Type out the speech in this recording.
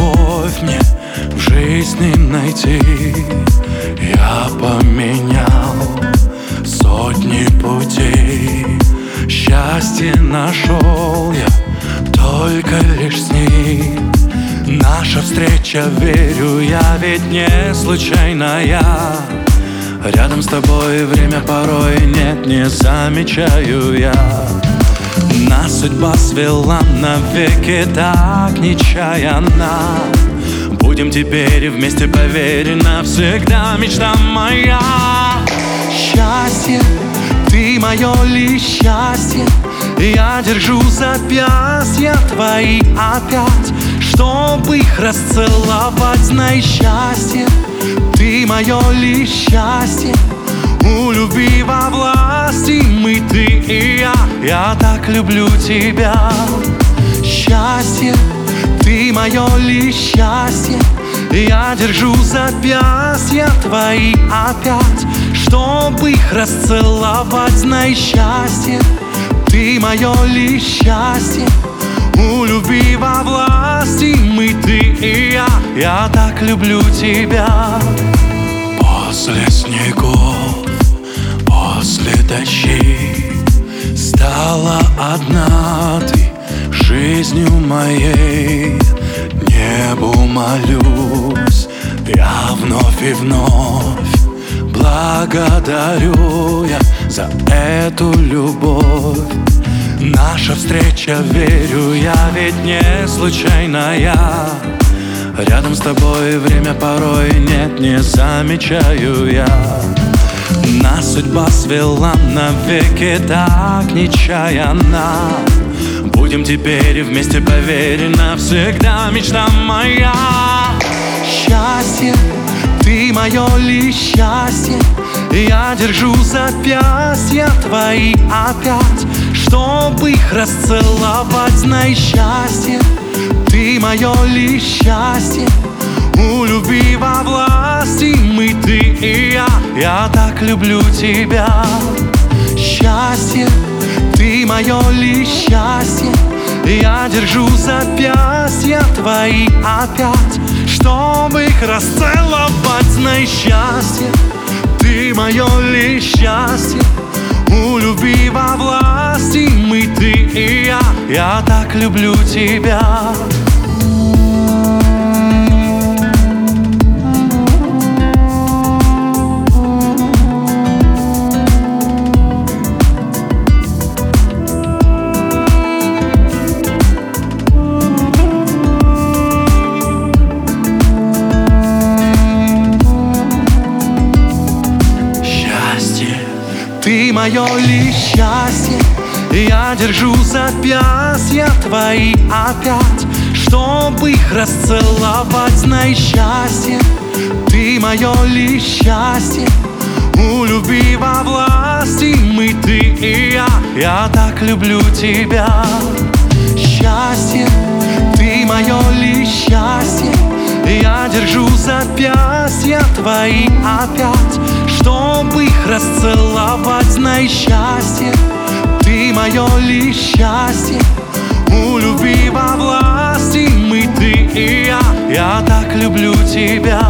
любовь мне в жизни найти. Я поменял сотни путей. Счастье нашел я только лишь с ней Наша встреча, верю я, ведь не случайная. Рядом с тобой время порой нет, не замечаю я судьба свела навеки так нечаянно. Будем теперь вместе, поверь, навсегда мечта моя. Счастье, ты мое ли счастье. Я держу запястья твои опять Чтобы их расцеловать, знай счастье Ты мое ли счастье я так люблю тебя. Счастье, ты мое ли счастье. Я держу запястья твои опять Чтобы их расцеловать, знай счастье Ты мое ли счастье. У любви во власти мы, ты и я. Я так люблю тебя. После снегов, после дождей Стала одна ты жизнью моей. Небу молюсь я вновь и вновь Благодарю я за эту любовь. Наша встреча, верю я, ведь не случайная. Рядом с тобой время порой нет, не замечаю я Нас судьба свела навеки так нечаянно. Будем теперь вместе, поверь, навсегда мечта моя. Счастье, ты мое ли счастье. Я держу запястья твои опять Чтобы их расцеловать, знай счастье Ты мое ли счастье. У любви во власти мы, ты и я Я так люблю тебя. Счастье, ты мое ли счастье. Я держу запястья твои опять Чтобы их расцеловать, знай счастье. Ты мое ли счастье. У любви во власти мы, ты и я. Я так люблю тебя ты мое ли счастье Я держу запястья твои опять Чтобы их расцеловать, знай счастье. Ты мое ли счастье У любви во власти мы, ты и я. Я так люблю тебя. Счастье, ты мое ли счастье Я держу запястья твои опять Чтобы их расцеловать, знай счастье Ты мое ли счастье. У любви во власти мы, ты и я Я так люблю тебя